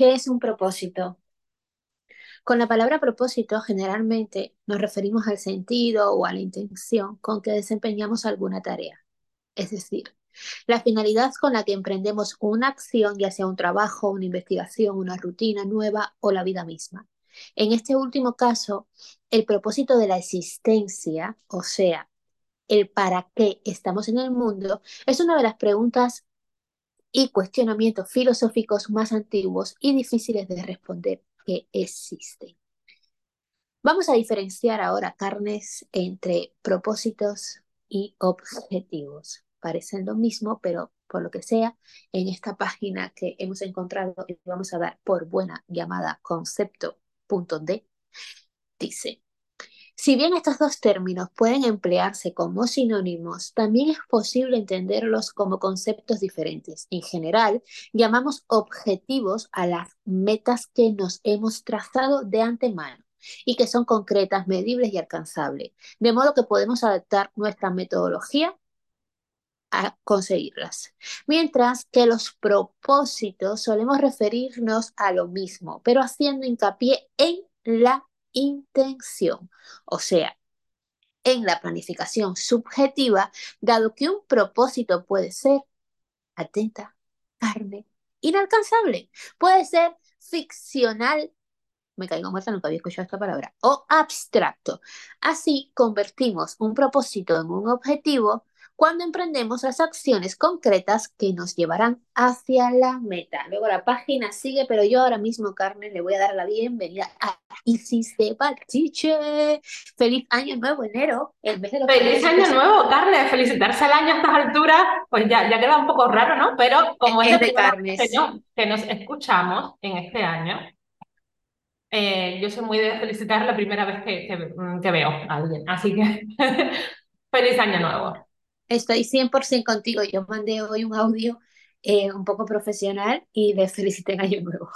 ¿Qué es un propósito? Con la palabra propósito generalmente nos referimos al sentido o a la intención con que desempeñamos alguna tarea. Es decir, la finalidad con la que emprendemos una acción, ya sea un trabajo, una investigación, una rutina nueva o la vida misma. En este último caso, el propósito de la existencia, o sea, el para qué estamos en el mundo, es una de las preguntas y cuestionamientos filosóficos más antiguos y difíciles de responder que existen. Vamos a diferenciar ahora, carnes, entre propósitos y objetivos. Parecen lo mismo, pero por lo que sea, en esta página que hemos encontrado y vamos a dar por buena llamada concepto.d, dice, si bien estos dos términos pueden emplearse como sinónimos, también es posible entenderlos como conceptos diferentes. En general, llamamos objetivos a las metas que nos hemos trazado de antemano y que son concretas, medibles y alcanzables, de modo que podemos adaptar nuestra metodología a conseguirlas. Mientras que los propósitos solemos referirnos a lo mismo, pero haciendo hincapié en la intención, o sea, en la planificación subjetiva, dado que un propósito puede ser, atenta, carne, inalcanzable, puede ser ficcional, me caigo muerta, nunca había escuchado esta palabra, o abstracto. Así convertimos un propósito en un objetivo cuando emprendemos las acciones concretas que nos llevarán hacia la meta. Luego la página sigue, pero yo ahora mismo, Carmen, le voy a dar la bienvenida a Isis de. Feliz año nuevo, enero. Feliz año nuevo, Carmen. Felicitarse al año a estas alturas, pues ya, ya queda un poco raro, ¿no? Pero como es, de Carmen. Que nos escuchamos en este año, eh, yo soy muy de felicitar la primera vez que, que veo a alguien. Así que feliz año nuevo. Estoy 100% contigo. Yo mandé hoy un audio eh, un poco profesional y les felicité en Año Nuevo.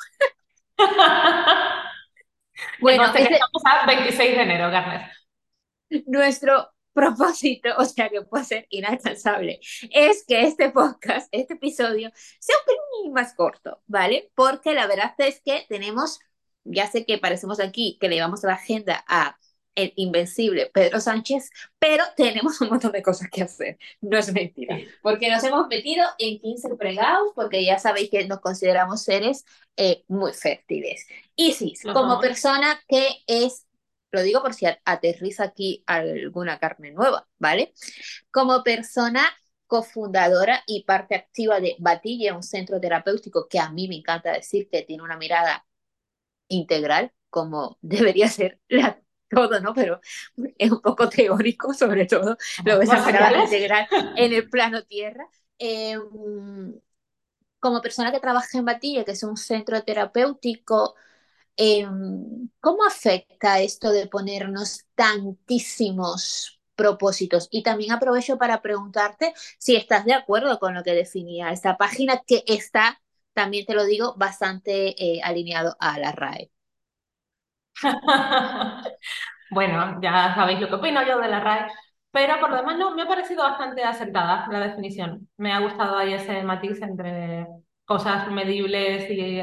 bueno, estamos a 26 de enero, Garner. Nuestro propósito, o sea que puede ser inalcanzable, es que este podcast, este episodio, sea un poquito más corto, ¿vale? Porque la verdad es que tenemos, ya sé que parecemos aquí que le llevamos la agenda a el invencible Pedro Sánchez, pero tenemos un montón de cosas que hacer, no es mentira, porque nos hemos metido en 15 pregados, porque ya sabéis que nos consideramos seres eh, muy fértiles. Y sí, como persona que es, lo digo por si aterriza aquí alguna carne nueva, ¿vale? Como persona cofundadora y parte activa de Batilla, un centro terapéutico que a mí me encanta decir que tiene una mirada integral, como debería ser la todo, ¿no? Pero es un poco teórico, sobre todo, lo ves a integral en el plano tierra. Em, como persona que trabaja en Batilla, que es un centro terapéutico, em, ¿cómo afecta esto de ponernos tantísimos propósitos? Y también aprovecho para preguntarte si estás de acuerdo con lo que definía esta página, que está, también te lo digo, bastante eh, alineado a la RAE. bueno, ya sabéis lo que opino yo de la RAE, pero por lo demás no, me ha parecido bastante acertada la definición. Me ha gustado ahí ese matiz entre cosas medibles y,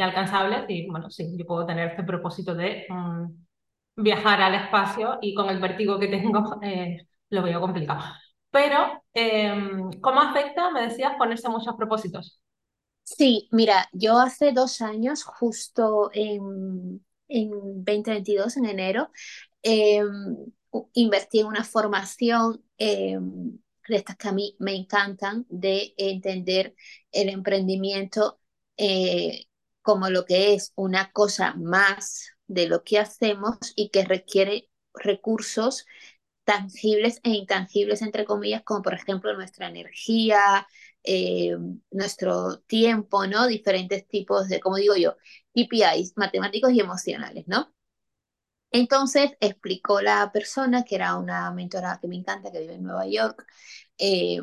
alcanzables y bueno, sí, yo puedo tener este propósito de mm, viajar al espacio y con el vértigo que tengo eh, lo veo complicado. Pero, em, ¿cómo afecta, me decías, ponerse muchos propósitos? Sí, mira, yo hace dos años, justo en, en 2022, en enero, em, invertí en una formación em, de estas que a mí me encantan, de entender el emprendimiento eh, como lo que es una cosa más de lo que hacemos y que requiere recursos tangibles e intangibles, entre comillas, como por ejemplo nuestra energía, eh, nuestro tiempo, ¿no? Diferentes tipos de, como digo yo, KPIs matemáticos y emocionales, ¿no? Entonces explicó la persona, que era una mentora que me encanta, que vive en Nueva York, eh,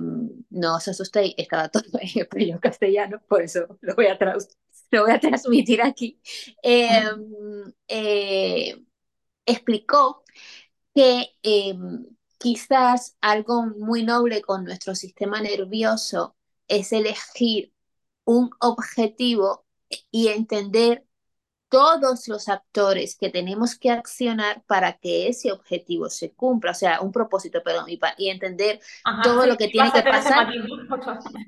no os asustéis, estaba todo en español castellano, por eso lo voy a, lo voy a transmitir aquí. Em, eh, explicó que em, quizás algo muy noble con nuestro sistema nervioso es elegir un objetivo y entender todos los actores que tenemos que accionar para que ese objetivo se cumpla, o sea, un propósito, perdón, y, y entender todo lo que tiene que pasar.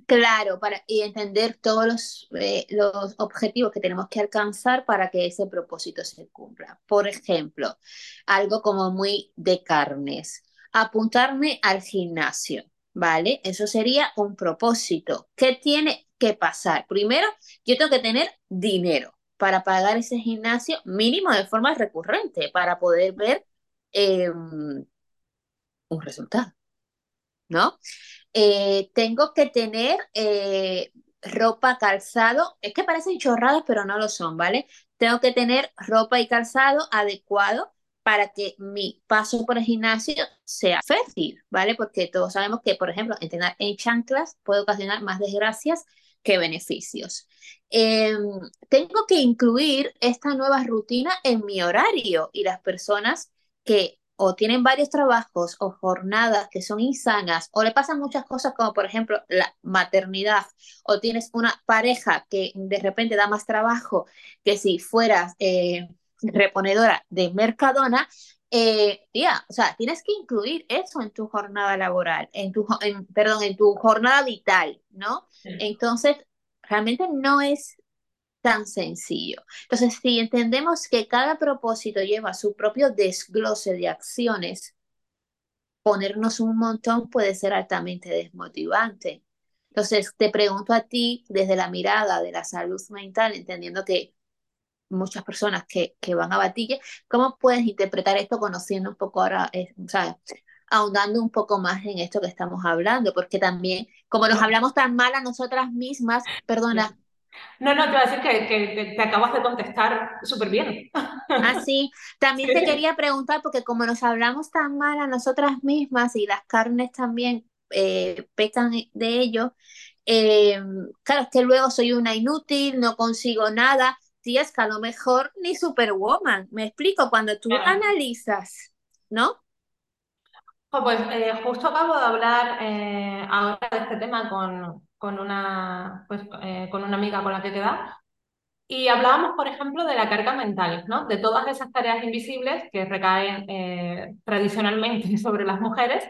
Claro, para, y entender todos los, eh, los objetivos que tenemos que alcanzar para que ese propósito se cumpla. Por ejemplo, algo como muy de carnes, apuntarme al gimnasio. ¿Vale? Eso sería un propósito. ¿Qué tiene que pasar? Primero, yo tengo que tener dinero para pagar ese gimnasio mínimo de forma recurrente para poder ver em, un resultado, ¿no? Eh, tengo que tener eh, ropa, calzado, es que parecen chorradas, pero no lo son, ¿vale? Tengo que tener ropa y calzado adecuado para que mi paso por el gimnasio sea fácil, ¿vale? Porque todos sabemos que, por ejemplo, entrenar en chanclas puede ocasionar más desgracias que beneficios. Em, tengo que incluir esta nueva rutina en mi horario y las personas que o tienen varios trabajos o jornadas que son insanas o le pasan muchas cosas como por ejemplo la maternidad o tienes una pareja que de repente da más trabajo que si fueras eh, reponedora de Mercadona, eh, o sea, tienes que incluir eso en tu jornada laboral, en tu, perdón, en tu jornada vital, ¿no? Entonces, realmente no es tan sencillo. Entonces, si entendemos que cada propósito lleva su propio desglose de acciones, ponernos un montón puede ser altamente desmotivante. Entonces, te pregunto a ti desde la mirada de la salud mental, entendiendo que muchas personas que, que van a Batille, ¿cómo puedes interpretar esto conociendo un poco ahora, eh, o sea, ahondando un poco más en esto que estamos hablando? Porque también, como nos hablamos tan mal a nosotras mismas, perdona. No, no, te voy a decir que, que te, acabas de contestar súper bien. Ah, sí. También te quería preguntar, porque como nos hablamos tan mal a nosotras mismas y las carnes también eh, pecan de ello, eh, claro, es que luego soy una inútil, no consigo nada es que a lo mejor ni Superwoman. Me explico, cuando tú analizas, ¿no? pues eh, justo acabo de hablar eh, ahora de este tema con, con una, pues, eh, con una amiga con la que queda y hablábamos, por ejemplo, de la carga mental, ¿no? De todas esas tareas invisibles que recaen tradicionalmente sobre las mujeres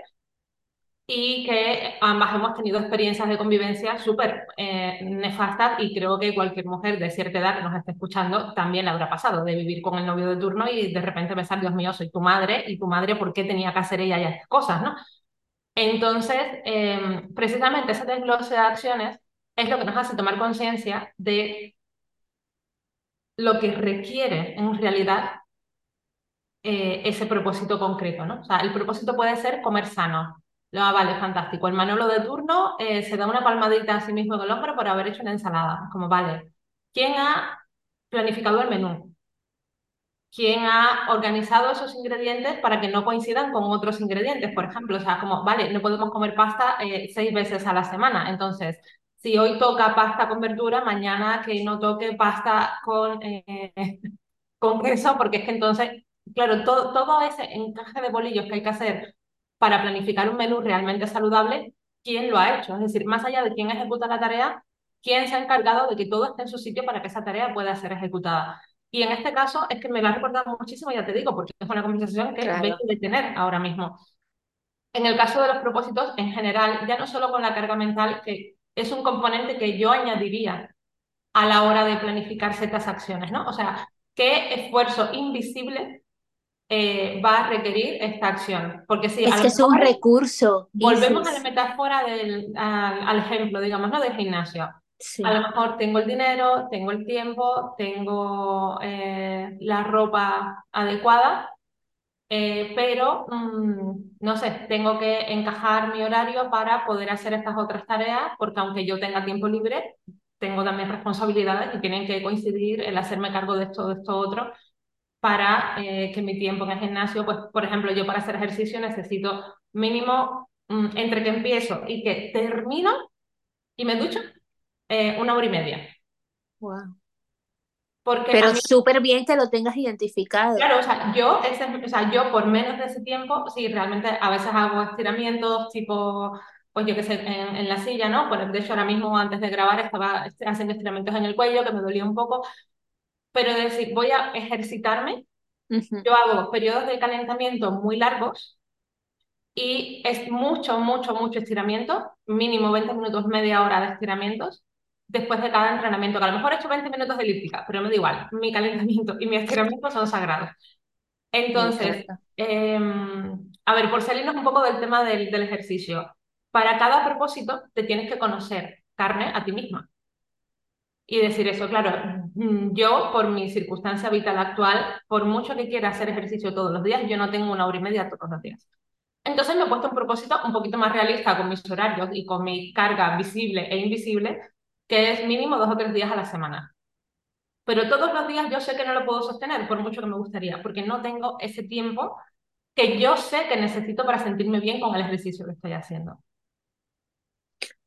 y que ambas hemos tenido experiencias de convivencia súper eh, nefastas y creo que cualquier mujer de cierta edad que nos esté escuchando también le habrá pasado de vivir con el novio de turno y de repente pensar, Dios mío, soy tu madre y tu madre, ¿por qué tenía que hacer ella ya estas cosas, no? Entonces, em, precisamente ese desglose de acciones es lo que nos hace tomar conciencia de lo que requiere en realidad eh, ese propósito concreto, ¿no? O sea, el propósito puede ser comer sano, Ah, vale, fantástico. El Manolo de turno eh, se da una palmadita a sí mismo en el hombro por haber hecho una ensalada. Como, vale, ¿quién ha planificado el menú? ¿Quién ha organizado esos ingredientes para que no coincidan con otros ingredientes? Por ejemplo, o sea, como, vale, no podemos comer pasta eh, seis veces a la semana. Entonces, si hoy toca pasta con verdura, mañana que no toque pasta con, eh, con queso, porque es que entonces, claro, todo, todo ese encaje de bolillos que hay que hacer para planificar un menú realmente saludable, quién lo ha hecho. Es decir, más allá de quién ejecuta la tarea, quién se ha encargado de que todo esté en su sitio para que esa tarea pueda ser ejecutada. Y en este caso es que me lo ha recordado muchísimo, ya te digo, porque es una conversación que vengo de tener ahora mismo. En el caso de los propósitos, en general, ya no solo con la carga mental, que es un componente que yo añadiría a la hora de planificar ciertas acciones, ¿no? O sea, qué esfuerzo invisible eh, va a requerir esta acción. Porque si es que es un recurso. Volvemos a la metáfora del, al, ejemplo, digamos, ¿no? del gimnasio. A lo mejor tengo el dinero, tengo el tiempo, tengo eh, la ropa adecuada, eh, pero mm, no sé, tengo que encajar mi horario para poder hacer estas otras tareas, porque aunque yo tenga tiempo libre, tengo también responsabilidades y tienen que coincidir el hacerme cargo de esto, de esto otro para eh, que mi tiempo en el gimnasio, pues por ejemplo, yo para hacer ejercicio necesito mínimo mm, entre que empiezo y que termino y me ducho, eh, una hora y media. Wow. Porque Pero súper bien que lo tengas identificado. Claro, o sea, yo, o sea, yo por menos de ese tiempo, sí, realmente a veces hago estiramientos tipo pues yo qué sé, en, en, la silla, ¿no? Pues de hecho ahora mismo antes de grabar estaba haciendo estiramientos en el cuello que me dolía un poco, pero decir, voy a ejercitarme, yo hago periodos de calentamiento muy largos y es mucho, mucho, mucho estiramiento, mínimo 20 minutos, media hora de estiramientos después de cada entrenamiento, que a lo mejor he hecho 20 minutos de elíptica, pero me da igual, mi calentamiento y mi estiramiento son sagrados. Entonces, eh, a ver, por salirnos un poco del tema del, del ejercicio, para cada propósito te tienes que conocer carne a ti misma. Y decir eso, claro, mm, yo por mi circunstancia vital actual, por mucho que quiera hacer ejercicio todos los días, yo no tengo una hora y media todos los días. Entonces me he puesto un propósito un poquito más realista con mis horarios y con mi carga visible e invisible, que es mínimo dos o tres días a la semana. Pero todos los días yo sé que no lo puedo sostener, por mucho que me gustaría, porque no tengo ese tiempo que yo sé que necesito para sentirme bien con el ejercicio que estoy haciendo.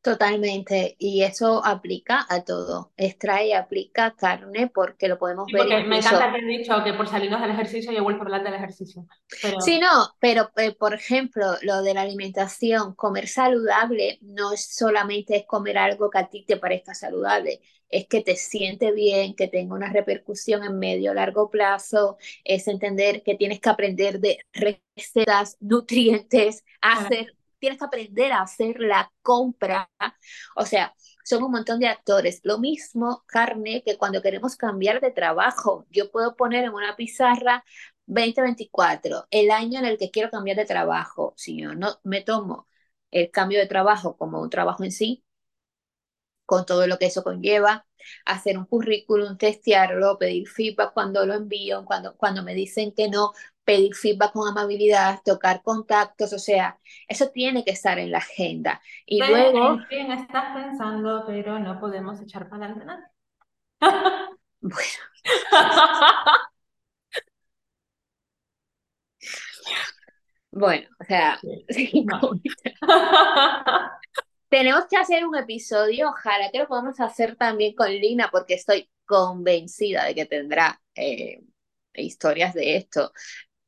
Totalmente, y eso aplica a todo. Extrae, aplica carne porque lo podemos ver. Porque me encanta que dicho que por salirnos del ejercicio yo vuelvo a hablar del ejercicio. Pero... Sí, no, pero eh, por ejemplo, lo de la alimentación, comer saludable no es solamente comer algo que a ti te parezca saludable, es que te siente bien, que tenga una repercusión en medio largo plazo, es entender que tienes que aprender de recetas, nutrientes, hacer tienes que aprender a hacer la compra. O sea, son un montón de actores. Lo mismo, carne, que cuando queremos cambiar de trabajo, yo puedo poner en una pizarra 2024, el año en el que quiero cambiar de trabajo. Si yo no me tomo el cambio de trabajo como un trabajo en sí, con todo lo que eso conlleva, hacer un currículum, testearlo, pedir feedback cuando lo envío, cuando, cuando me dicen que no, pedir feedback con amabilidad, tocar contactos, o sea, eso tiene que estar en la agenda. Y luego... ¿En estás pensando, pero no podemos echar para adelante nada? bueno. bueno, o sea, tenemos que hacer un episodio, ojalá que lo podamos hacer también con Lina, porque estoy convencida de que tendrá eh, historias de esto.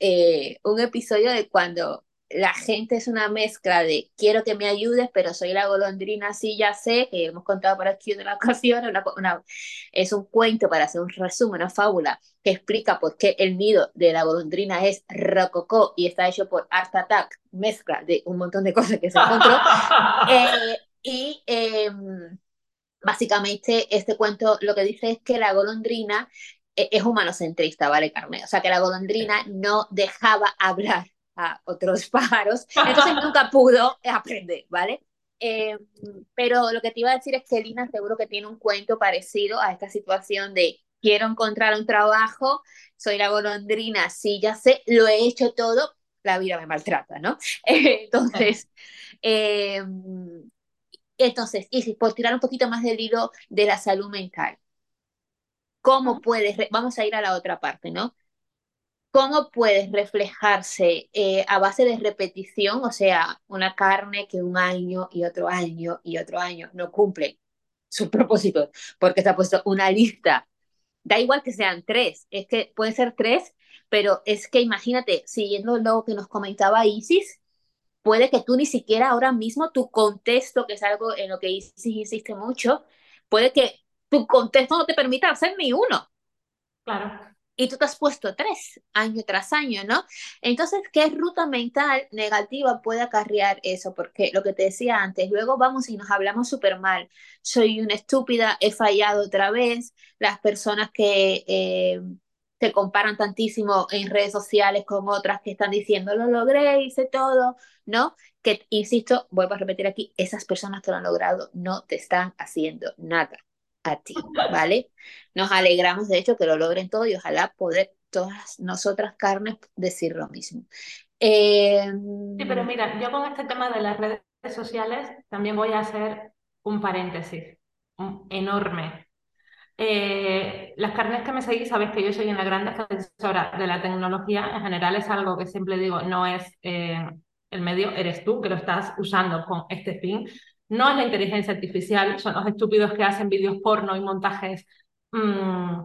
Eh, un episodio de cuando la gente es una mezcla de quiero que me ayudes, pero soy la golondrina, sí, ya sé, que hemos contado por aquí una ocasión, una, es un cuento para hacer un resumen, una fábula que explica por qué el nido de la golondrina es rococó y está hecho por Art Attack, mezcla de un montón de cosas que se encontró. Eh, y em, básicamente este cuento lo que dice es que la golondrina es humanocentrista, ¿vale, Carmen? O sea, que la golondrina no dejaba hablar a otros pájaros, entonces nunca pudo aprender, ¿vale? Eh, pero lo que te iba a decir es que Lina seguro que tiene un cuento parecido a esta situación de quiero encontrar un trabajo, soy la golondrina, sí, ya sé, lo he hecho todo, la vida me maltrata, ¿no? entonces, eh, entonces, y por tirar un poquito más del hilo de la salud mental, ¿Cómo puedes, vamos a ir a la otra parte, ¿no? ¿Cómo puedes reflejarse eh, a base de repetición? O sea, una carne que un año y otro año y otro año no cumple sus propósitos porque se ha puesto una lista. Da igual que sean tres, es que puede ser tres, pero es que imagínate, siguiendo lo que nos comentaba Isis, puede que tú ni siquiera ahora mismo tu contexto, que es algo en lo que Isis insiste mucho, puede que tu contexto no te permite hacer ni uno. Claro. Y tú te has puesto tres año tras año, ¿no? Entonces, ¿qué ruta mental negativa puede acarrear eso? Porque lo que te decía antes, luego vamos y nos hablamos súper mal. Soy una estúpida, he fallado otra vez. Las personas que eh, te comparan tantísimo en redes sociales con otras que están diciendo, lo logré, hice todo, ¿no? Que, insisto, vuelvo a repetir aquí, esas personas que lo han logrado no te están haciendo nada a ti, ¿vale? Nos alegramos de hecho que lo logren todo y ojalá poder todas nosotras carnes decir lo mismo. Em, sí, pero mira, yo con este tema de las redes sociales también voy a hacer un paréntesis enorme. Eh, las carnes que me seguís, sabéis que yo soy una gran defensora de la tecnología. En general es algo que siempre digo, no es eh, el medio, eres tú que lo estás usando con este fin. No es la inteligencia artificial, son los estúpidos que hacen vídeos porno y montajes, mm,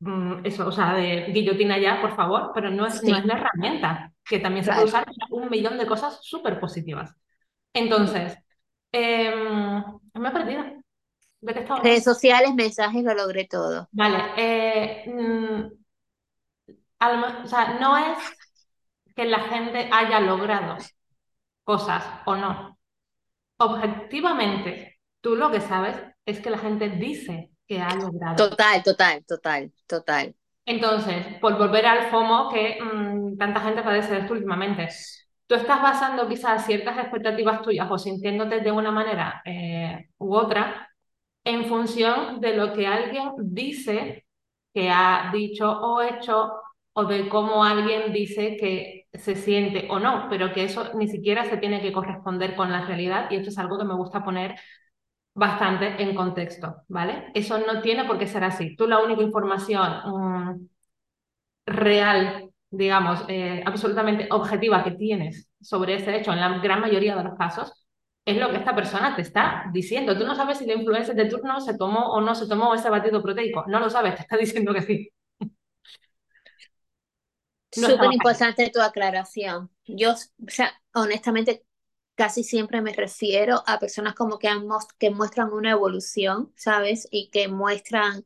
mm, eso, o sea, de guillotina ya, por favor, pero no es, no es la herramienta, que también se puede usar un millón de cosas súper positivas. Entonces, Em, me he perdido. ¿De qué estaba Redes sociales, mensajes, lo logré todo. Vale. eh, mm, o sea, no es que la gente haya logrado cosas o no. Objetivamente, tú lo que sabes es que la gente dice que ha logrado. Total, total, total, total. Entonces, por volver al FOMO que mm, tanta gente padece de esto últimamente, tú estás basando quizás ciertas expectativas tuyas o sintiéndote de una manera eh, u otra en función de lo que alguien dice que ha dicho o hecho o de cómo alguien dice que se siente o no, pero que eso ni siquiera se tiene que corresponder con la realidad y esto es algo que me gusta poner bastante en contexto, ¿vale? Eso no tiene por qué ser así. Tú la única información mm, real, digamos, eh, absolutamente objetiva que tienes sobre ese hecho en la gran mayoría de los casos es lo que esta persona te está diciendo. Tú no sabes si la influencer de turno se tomó o no se tomó ese batido proteico. No lo sabes, te está diciendo que sí. No Súper importante tu aclaración. Yo, o sea, honestamente, casi siempre me refiero a personas como que, han que muestran una evolución, ¿sabes? Y que muestran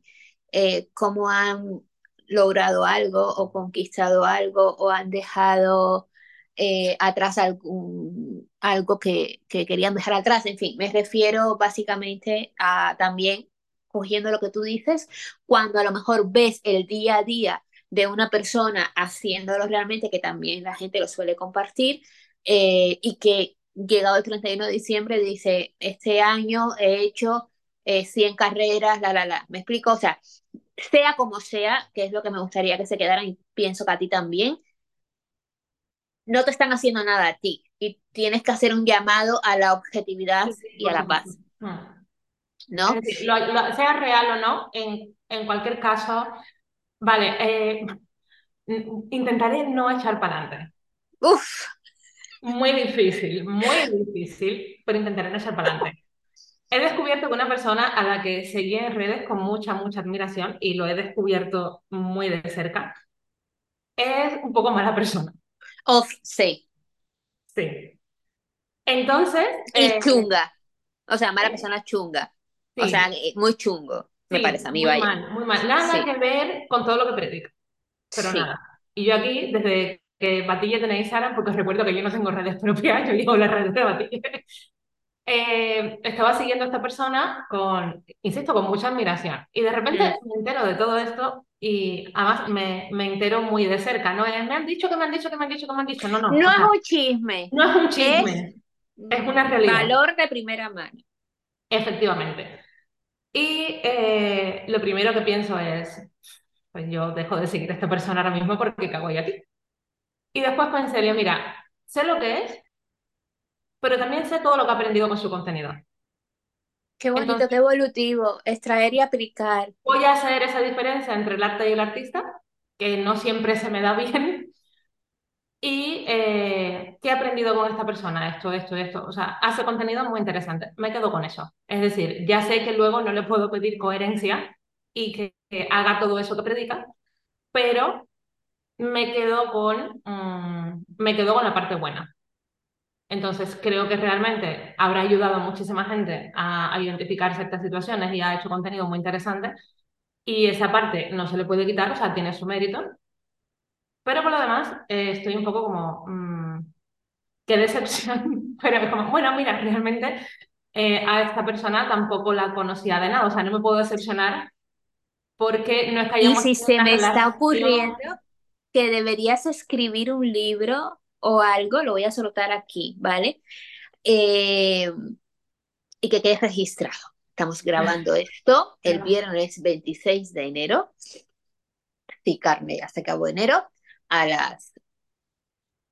eh, cómo han logrado algo o conquistado algo o han dejado eh, atrás algún, algo que, que querían dejar atrás. En fin, me refiero básicamente a también, cogiendo lo que tú dices, cuando a lo mejor ves el día a día de una persona haciéndolo realmente, que también la gente lo suele compartir, eh, y que llegado el 31 de diciembre dice, este año he hecho eh, 100 carreras, la, la, la. ¿Me explico? O sea, sea como sea, que es lo que me gustaría que se quedaran y pienso que a ti también, no te están haciendo nada a ti y tienes que hacer un llamado a la objetividad Sí, y a la paz, ¿no? decir, lo- lo- sea real o no, en, en cualquier caso, vale, eh, intentaré no echar para adelante. Uf, Muy difícil, muy difícil, pero intentaré no echar para adelante. He descubierto que una persona a la que seguía en redes con mucha, mucha admiración, y lo he descubierto muy de cerca, es un poco mala persona. of, sí, Sí. Entonces, y eh, chunga, o sea, mala eh, persona chunga, o sea, muy chungo, me sí, parece a mí, muy vaya. mal, muy mal. Nada Sí, que ver con todo lo que predica, pero sí. nada. Y yo aquí, desde que Batille tenéis Instagram, porque os recuerdo que yo no tengo redes propias, yo llevo las redes de Batille. eh, estaba siguiendo a esta persona con, insisto, con mucha admiración. Y de repente Mm. me entero de todo esto y además me, me entero muy de cerca. No es, me han dicho que me han dicho que me han dicho que me han dicho. No, no. No O es sea, un chisme, no es un es chisme, es mm, una realidad, valor de primera mano. efectivamente. Y eh, lo primero que pienso es, pues yo dejo de seguir a esta persona ahora mismo porque cago yo aquí. Y después pensé, yo, mira, sé lo que es, pero también sé todo lo que ha aprendido con su contenido. Qué bonito, qué Entonces, evolutivo, extraer y aplicar. Voy a hacer esa diferencia entre el arte y el artista, que no siempre se me da bien, y eh, qué he aprendido con esta persona, esto, esto, esto. O sea, hace contenido muy interesante. Me quedo con eso. Es decir, ya sé que luego no le puedo pedir coherencia y que, que haga todo eso que predica, pero me quedo con, mm, me quedo con la parte buena. Entonces, creo que realmente habrá ayudado a muchísima gente a, a identificar ciertas situaciones y ha hecho contenido muy interesante. Y esa parte no se le puede quitar, o sea, tiene su mérito. Pero por lo demás, eh, estoy un poco como, mm, qué decepción. Pero es como, bueno, mira, realmente eh, a esta persona tampoco la conocía de nada, o sea, no me puedo decepcionar porque no es que Y si se me está ocurriendo que deberías escribir un libro o algo, lo voy a soltar aquí, ¿vale? Eh, y que quede registrado. Estamos grabando esto el viernes 26 de enero. Sí, Carne, ya se acabó enero a las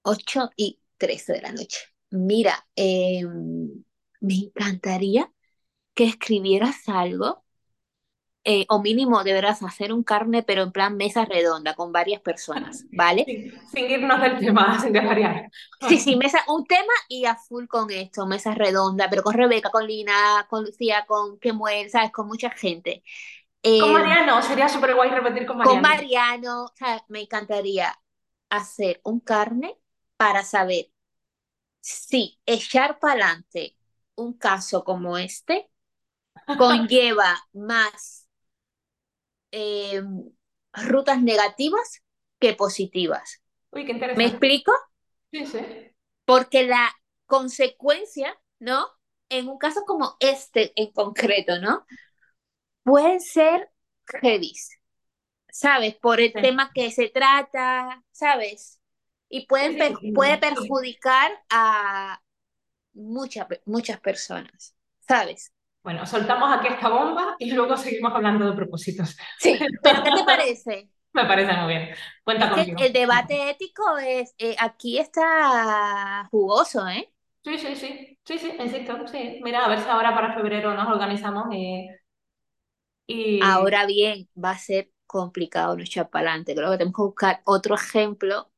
8 y 13 de la noche. Mira, eh, me encantaría que escribieras algo, eh, o mínimo deberás hacer un carne, pero en plan mesa redonda, con varias personas, ¿vale? Sin, sin irnos del tema, sin desvariar. Sí, sí, mesa, un tema y a full con esto, mesa redonda, pero con Rebeca, con Lina, con Lucía, con Kemuel, ¿sabes? Con mucha gente. Con Eh, Mariano, sería súper guay repetir con con Mariano. Mariano, ¿sabes? Me encantaría hacer un carne para saber si echar para adelante un caso como este conlleva más eh, rutas negativas que positivas. Uy, qué ¿Me explico? Sí, sí. Porque la consecuencia, ¿no? En un caso como este en concreto, ¿no? Pueden ser heavy, ¿sabes? Por el Sí, tema que se trata, ¿sabes? Y pueden per- puede perjudicar a muchas, muchas personas, ¿sabes? Bueno, soltamos aquí esta bomba y luego seguimos hablando de propósitos. Sí, pero ¿qué te parece? Me parece muy bien. Cuenta conmigo. el debate ético es, eh, aquí está jugoso, ¿eh? Sí, sí, sí. Sí, sí, insisto. Sí. Mira, a ver si ahora para febrero nos organizamos y, y... Ahora bien, va a ser complicado no echar para adelante. Creo que tenemos que buscar otro ejemplo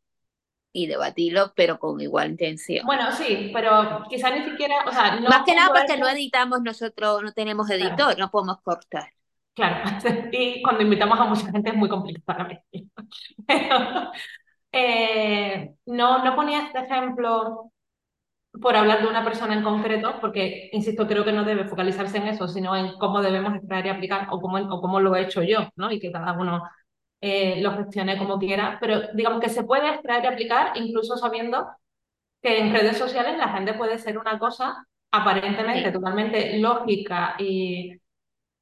y debatirlo, pero con igual intención. Bueno, sí, pero quizá ni siquiera, o sea, Más no que nada porque no editamos nosotros, no tenemos Claro, editor, no podemos cortar. claro. Y cuando invitamos a mucha gente es muy complicado para mí. Pero, eh, no, no ponía este ejemplo por hablar de una persona en concreto, porque, insisto, creo que no debe focalizarse en eso, sino en cómo debemos extraer y aplicar o cómo, o cómo lo he hecho yo, ¿no? Y que cada uno eh, lo gestione como quiera, pero digamos que se puede extraer y aplicar incluso sabiendo que en redes sociales la gente puede ser una cosa aparentemente Sí. totalmente lógica y,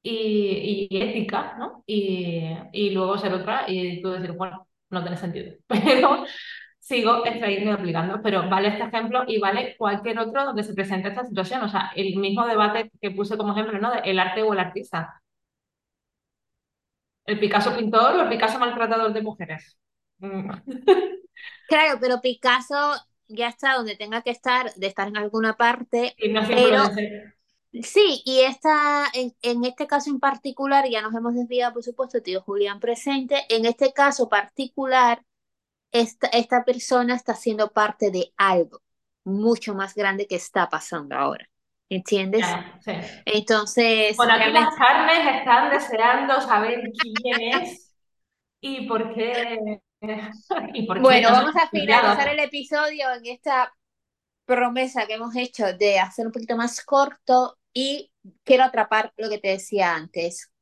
y, y ética, ¿no? Y, y luego ser otra y tú decir, bueno, no tiene sentido. Pero sigo extrayendo y aplicando. Pero vale este ejemplo y vale cualquier otro donde se presente esta situación. O sea, el mismo debate que puse como ejemplo, ¿no? De el arte o el artista. El Picasso pintor o el Picasso maltratador de mujeres. Mm. Claro, pero Picasso ya está donde tenga que estar, de estar en alguna parte, Y no es pero influencer. sí, y esta, en, en este caso en particular, ya nos hemos desviado, por supuesto, tío Julián presente, en este caso particular, esta, esta persona está siendo parte de algo mucho más grande que está pasando ahora, ¿entiendes? Ya, sí. Entonces, Bueno, aquí las carnes están deseando saber quién es y por qué y por qué bueno, vamos a finalizar el episodio en esta promesa que hemos hecho de hacer un poquito más corto y quiero atrapar lo que te decía antes.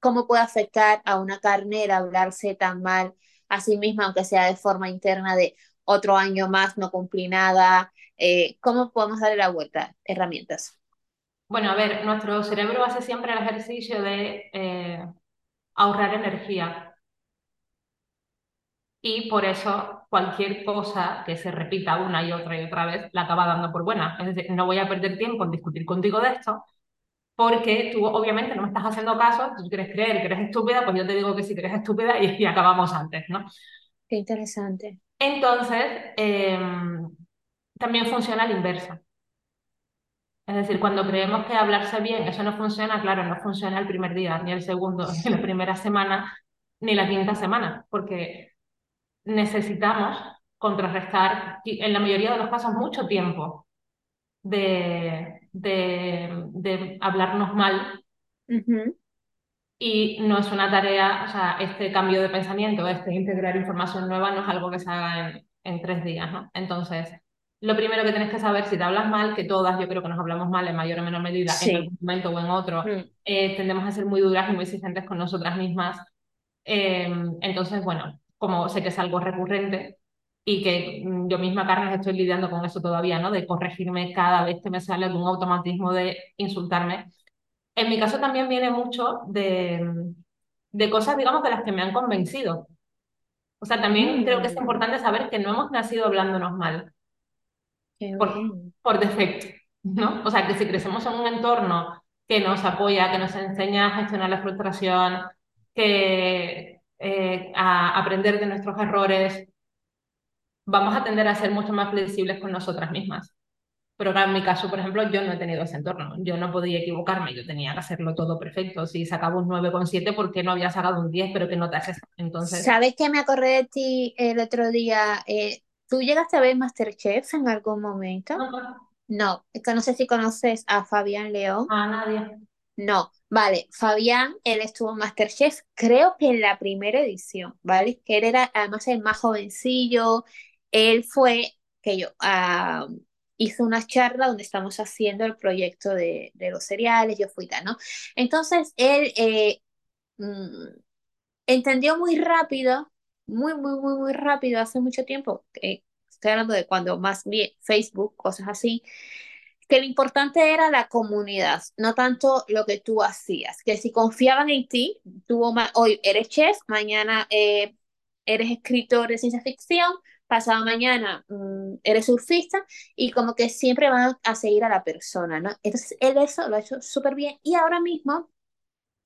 ¿Cómo puede afectar a una carnera hablarse tan mal a sí misma, aunque sea de forma interna de otro año más, no cumplí nada? Eh, ¿cómo podemos darle la vuelta? Herramientas. Bueno, a ver, nuestro cerebro hace siempre el ejercicio de eh, ahorrar energía y por eso cualquier cosa que se repita una y otra y otra vez la acaba dando por buena. Es decir, no voy a perder tiempo en discutir contigo de esto porque tú obviamente no me estás haciendo caso, tú quieres creer que eres estúpida, pues yo te digo que sí que eres estúpida y, y acabamos antes, ¿no? Qué interesante. Entonces, eh, también funciona la inversa. Es decir, cuando creemos que hablarse bien, eso no funciona, claro, no funciona el primer día, ni el segundo, ni la primera semana, ni la quinta semana, porque necesitamos contrarrestar, en la mayoría de los casos, mucho tiempo de, de, de hablarnos mal y no es una tarea, o sea, este cambio de pensamiento, este integrar información nueva no es algo que se haga en, en tres días, ¿no? Entonces, lo primero que tienes que saber, si te hablas mal, que todas yo creo que nos hablamos mal en mayor o menor medida, en algún momento o en otro, Mm. eh, tendemos a ser muy duras y muy exigentes con nosotras mismas. Eh, entonces, bueno, como sé que es algo recurrente y que mm, yo misma, Carmen, estoy lidiando con eso todavía, ¿no? De corregirme cada vez que me sale algún automatismo de insultarme. En mi caso también viene mucho de, de cosas, digamos, de las que me han convencido. O sea, también creo que es Mm. importante saber que no hemos nacido hablándonos mal por, por defecto, ¿no? O sea, que si crecemos en un entorno que nos apoya, que nos enseña a gestionar la frustración, que eh, a aprender de nuestros errores, vamos a tender a ser mucho más flexibles con nosotras mismas. Pero en mi caso, por ejemplo, yo no he tenido ese entorno. Yo no podía equivocarme, yo tenía que hacerlo todo perfecto. Si sacaba un 9,7, ¿por qué no había sacado un 10? Pero que no te haces. Entonces, ¿Sabes qué me acordé de ti el otro día? Eh, ¿tú llegaste a ver MasterChef en algún momento? no conozco No, es que no sé si conoces a Fabián León. a nadie. No, vale, Fabián, él estuvo en MasterChef, creo que en la primera edición, ¿vale? Que él era además el más jovencillo, él fue, que yo, ah, hizo una charla donde estamos haciendo el proyecto de, de los cereales, yo fui tal, ¿no? Entonces, él eh, mm, entendió muy rápido, muy, muy, muy, muy rápido, hace mucho tiempo, eh, estoy hablando de cuando más bien Facebook, cosas así, que lo importante era la comunidad, no tanto lo que tú hacías, que si confiaban en ti, tú hoy eres chef, mañana eh, eres escritor de ciencia ficción, pasado mañana mm, eres surfista y como que siempre van a seguir a la persona, ¿no? Entonces él eso lo ha hecho súper bien y ahora mismo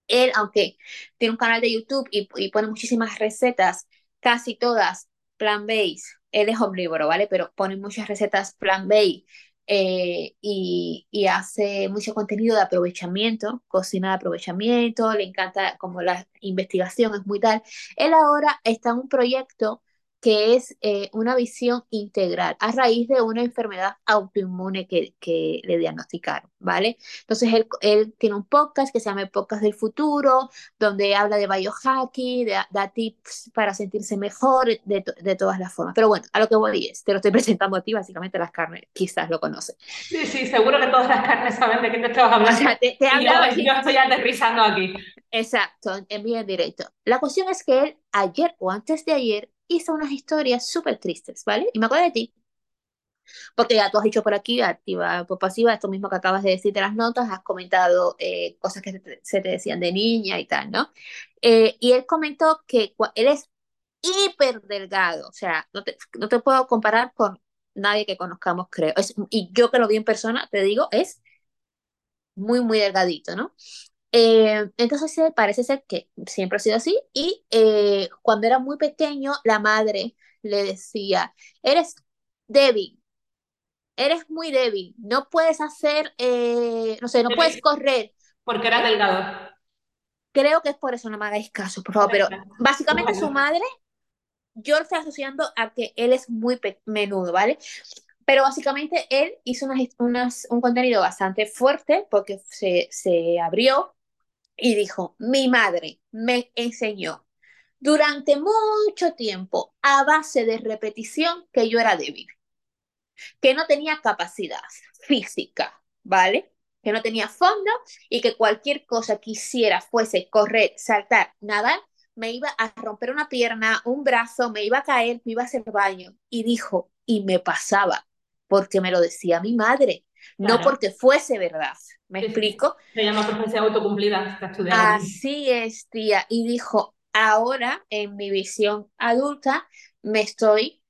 él, aunque tiene un canal de YouTube y, y pone muchísimas recetas, casi todas plant-based, él es omnívoro, ¿vale? Pero pone muchas recetas plant-based eh, y, y, hace mucho contenido de aprovechamiento, cocina de aprovechamiento, le encanta como la investigación, es muy tal. Él ahora está en un proyecto que es eh, una visión integral a raíz de una enfermedad autoinmune que, que le diagnosticaron, ¿vale? Entonces él, él, tiene un podcast que se llama el Podcast del Futuro, donde habla de biohacking, de, da tips para sentirse mejor de, de, todas las formas. Pero bueno, a lo que voy es, te lo estoy presentando a ti, básicamente las carnes, quizás lo conoces. Sí, sí, seguro que todas las carnes saben de qué te estabas hablando. O sea, te, te yo, yo estoy aterrizando aquí. Exacto, en bien directo. La cuestión es que él ayer o antes de ayer hizo unas historias súper tristes, ¿vale? Y me acuerdo de ti. Porque ya tú has dicho por aquí, activa por pasiva, esto mismo que acabas de decir de las notas, has comentado eh, cosas que se te decían de niña y tal, ¿no? Eh, y él comentó que él es hiper delgado, o sea, no te, no te puedo comparar con nadie que conozcamos, creo. Es, y yo que lo vi en persona, te digo, es muy, muy delgadito, ¿no? Eh, entonces parece ser que siempre ha sido así y eh, cuando era muy pequeño la madre le decía, eres débil, eres muy débil, no puedes hacer, eh, no sé, no puedes correr. Porque era delgado. Creo que es por eso, no me hagáis caso, por favor, pero básicamente su madre, yo lo estoy asociando a que él es muy menudo, ¿vale? Pero básicamente él hizo unas, unas, un contenido bastante fuerte porque se, se abrió y dijo, mi madre me enseñó durante mucho tiempo a base de repetición que yo era débil, que no tenía capacidad física, ¿vale? Que no tenía fondo y que cualquier cosa que hiciera fuese correr, saltar, nadar, me iba a romper una pierna, un brazo, me iba a caer, me iba a hacer baño. Y dijo, y me pasaba, porque me lo decía mi madre, no porque fuese verdad. ¿Me explico? Se llama profecía autocumplida. Así es, tía. Y dijo, ahora en mi visión adulta me estoy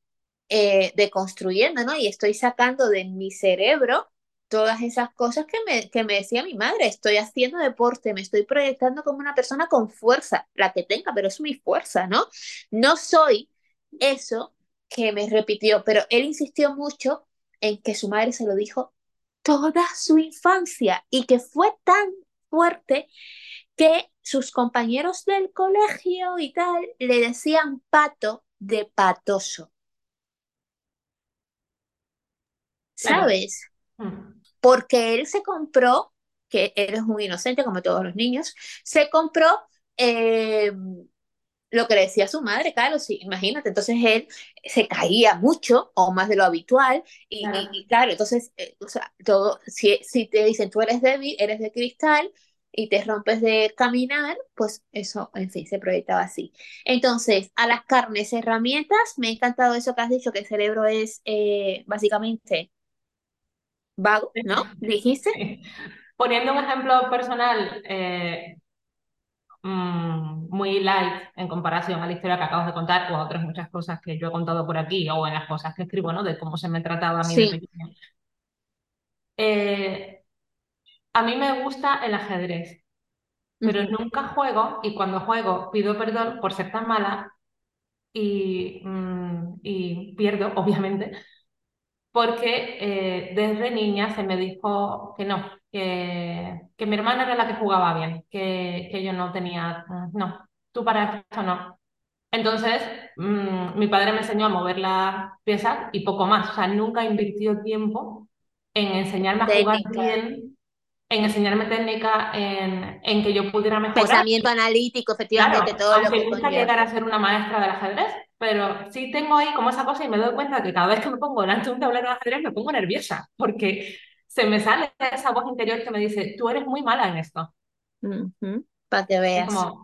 eh, deconstruyendo, ¿no? Y estoy sacando de mi cerebro todas esas cosas que me, que me decía mi madre. Estoy haciendo deporte, me estoy proyectando como una persona con fuerza, la que tenga, pero es mi fuerza, ¿no? No soy eso que me repitió, pero él insistió mucho en que su madre se lo dijo toda su infancia y que fue tan fuerte que sus compañeros del colegio y tal le decían pato de patoso. ¿Sabes? Mm. Porque él se compró, que él es muy inocente como todos los niños, se compró eh, lo que le decía su madre, claro, sí, imagínate, entonces él se caía mucho o más de lo habitual y claro, entonces, eh, o sea, todo, si, si te dicen tú eres débil, eres de cristal y te rompes de caminar, pues eso, en fin, se proyectaba así. Entonces, a las carnes, herramientas, me ha encantado eso que has dicho, que el cerebro es eh, básicamente vago, ¿no? Dijiste. Poniendo un ejemplo personal, eh, Mm, muy light en comparación a la historia que acabas de contar o a otras muchas cosas que yo he contado por aquí o en las cosas que escribo, ¿no? De cómo se me trataba a mí de pequeña. Eh, a mí me gusta el ajedrez, pero nunca juego y cuando juego pido perdón por ser tan mala y, mm, y pierdo, obviamente, porque eh, desde niña se me dijo que no, que, que, mi hermana era la que jugaba bien, que, que yo no tenía, no, tú para esto no. Entonces, mm, mi padre me enseñó a mover las piezas y poco más, o sea, nunca invirtió tiempo en enseñarme a jugar bien, en enseñarme técnica, en, en, que yo pudiera mejorar. Pensamiento analítico, efectivamente, todo lo que nunca llegar a ser una maestra del ajedrez, pero sí tengo ahí como esa cosa y me doy cuenta que cada vez que me pongo delante de un tablero de ajedrez me pongo nerviosa, porque se me sale esa voz interior que me dice, tú eres muy mala en esto. Para que veas. como,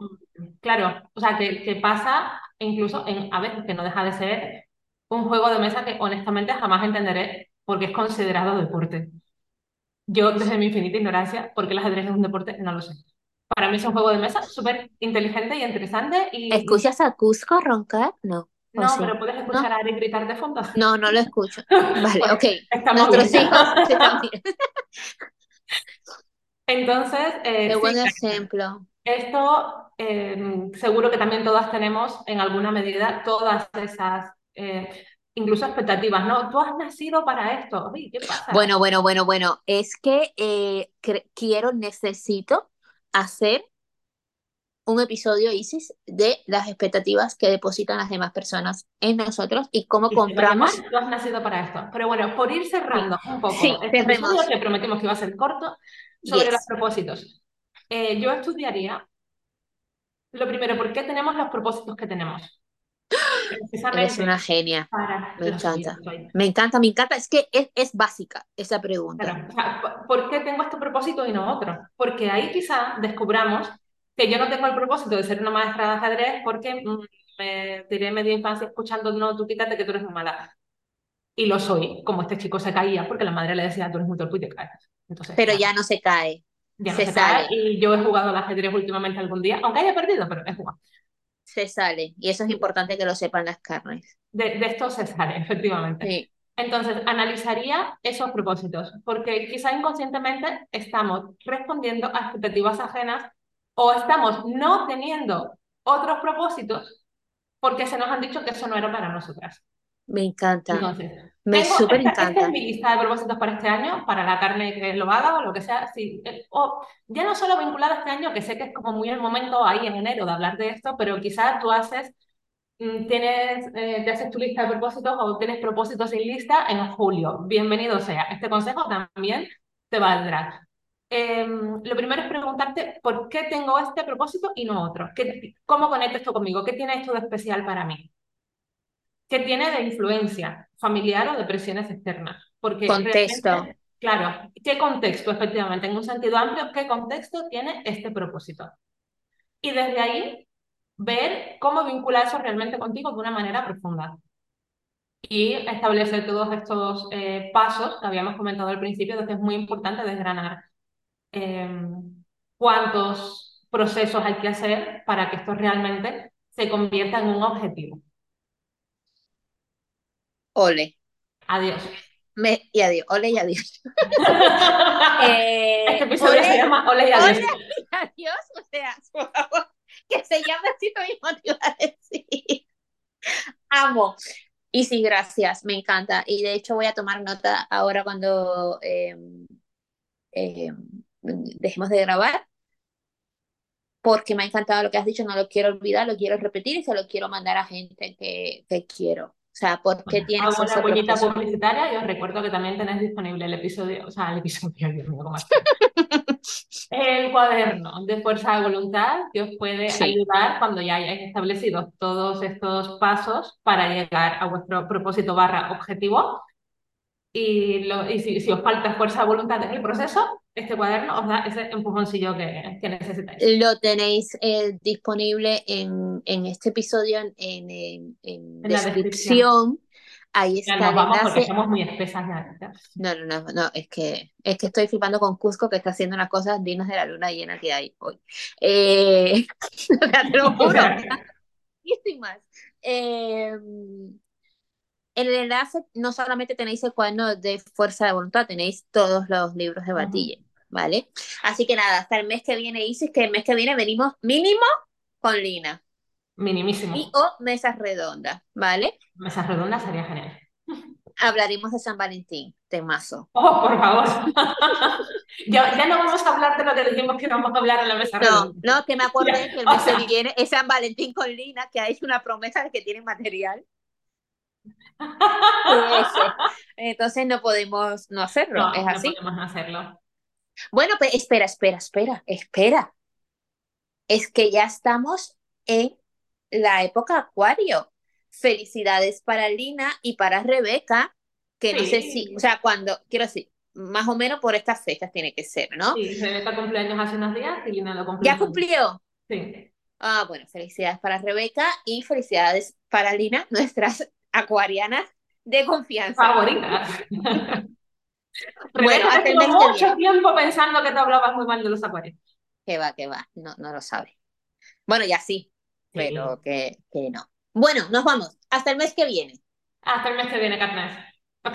claro, o sea, que, que pasa incluso en, a veces que no deja de ser un juego de mesa que honestamente jamás entenderé porque es considerado deporte. Yo, desde mi infinita ignorancia, porque el ajedrez es un deporte, no lo sé. Para mí es un juego de mesa súper inteligente y interesante. Y... ¿Escuchas a Cusco roncar? No. No, pero puedes escuchar a Ari gritar de fondo. No, no lo escucho. Vale, ok. Nuestros hijos Entonces, eh, Qué buen ejemplo. Esto em, seguro que también todas tenemos en alguna medida todas esas eh, incluso expectativas, ¿no? Tú has nacido para esto. ¿qué pasa? Bueno, bueno, bueno, bueno. Es que eh, quiero, necesito hacer un episodio, Isis, de las expectativas que depositan las demás personas en nosotros y cómo compramos. tú has nacido para esto. Pero bueno, por ir cerrando un poco sí, este episodio que prometimos que iba a ser corto sobre los propósitos. Eh, yo estudiaría, lo primero, ¿por qué tenemos los propósitos que tenemos? Eres una genia. Me encanta. Me encanta, me encanta. Es que es, básica esa pregunta. ¿Por qué tengo este propósito y no otro? Porque ahí quizá descubramos que yo no tengo el propósito de ser una maestra de ajedrez porque mm, me tiré media infancia escuchando, no, tú quítate que tú eres muy mala. Y lo soy, como este chico se caía porque la madre le decía, tú eres muy torpe y te caes. Entonces, pero ya no se cae. Ya se, Cae y yo he jugado al ajedrez últimamente algún día, aunque haya perdido, pero he jugado se sale. Y eso es importante que lo sepan las carnes. De, esto se sale, efectivamente. Entonces, analizaría esos propósitos, porque quizá inconscientemente estamos respondiendo a expectativas ajenas o estamos no teniendo otros propósitos porque se nos han dicho que eso no era para nosotras. Me encanta. Entonces, me súper encanta. Esta es mi lista de propósitos para este año, para la carne que lo haga o lo que sea. Sí, eh, o ya no solo vinculada a este año, que sé que es como muy el momento ahí en enero de hablar de esto, pero quizás tú haces, mm, tienes, eh, te haces tu lista de propósitos o tienes propósitos sin lista en julio. Bienvenido sea. Este consejo también te valdrá. Em, lo primero es preguntarte por qué tengo este propósito y no otro. ¿Qué, ¿Cómo conecta esto conmigo? ¿Qué tiene esto de especial para mí? ¿Qué tiene de influencia familiar o de presiones externas? Porque contexto. Claro, ¿qué contexto efectivamente? En un sentido amplio, ¿qué contexto tiene este propósito? Y desde ahí, ver cómo vincular eso realmente contigo de una manera profunda. Y establecer todos estos eh, pasos que habíamos comentado al principio, que es muy importante desgranar em, cuántos procesos hay que hacer para que esto realmente se convierta en un objetivo. Ole. Adiós. Me, y adiós. Ole y adiós. eh, este episodio se llama Ole y adiós. Ole y adiós. O sea, por favor, que se llame así lo mismo te iba a decir. Amo. Y sí, gracias, me encanta. Y de hecho voy a tomar nota ahora cuando eh, eh, dejemos de grabar, porque me ha encantado lo que has dicho, no lo quiero olvidar, lo quiero repetir y se lo quiero mandar a gente que, que quiero. O sea, ¿por qué tienes Hago una cuñita publicitaria y os recuerdo que también tenéis disponible el episodio, o sea, el episodio, Dios mío, ¿cómo El cuaderno de fuerza de voluntad que os puede ayudar cuando ya hayáis establecido todos estos pasos para llegar a vuestro propósito barra objetivo. Y, lo, y si, si, os falta fuerza de voluntad en el proceso, este cuaderno os da ese empujoncillo que, que necesitáis. Lo tenéis eh, disponible en, en, este episodio en, en, en descripción. Ahí está ya vamos porque estamos muy espesas. No, no, no, no, es que, es que estoy flipando con Cusco que está haciendo unas cosas dignas de la luna llena que hay hoy. Eh, te lo juro. eh, en el enlace no solamente tenéis el cuaderno de fuerza de voluntad, tenéis todos los libros de Batille. ¿Vale? Así que nada, hasta el mes que viene, Isis, que el mes que viene venimos mínimo con Lina. Minimísimo. Y o mesas redondas, ¿vale? Mesas redondas sería genial. Hablaremos de San Valentín, temazo. Oh, por favor. ya, ya, no vamos a hablar de lo que dijimos que vamos a hablar en la mesa redonda. No, no, que me acordé que el mes que viene es San Valentín con Lina, que ha hecho una promesa de que tiene material. Entonces no podemos no hacerlo, es así. No podemos hacerlo. Bueno, pues espera, espera, espera, espera. Es que ya estamos en la época acuario. felicidades para Lina y para Rebeca, que no sé si, o sea, cuando, quiero decir, más o menos por estas fechas tiene que ser, ¿no? Sí, Rebeca cumpleaños hace unos días y Lina lo cumple. ¿Ya cumplió? Sí. Ah, bueno, felicidades para Rebeca y felicidades para Lina, nuestras acuarianas de confianza. Favoritas. Bueno, que mucho tiempo pensando que tú hablabas muy mal de los acuarios. Que va, que va, no, no lo sabe. Bueno, ya sí, Sí. pero que, que no. Bueno, nos vamos. Hasta el mes que viene. Hasta el mes que viene, Carnes.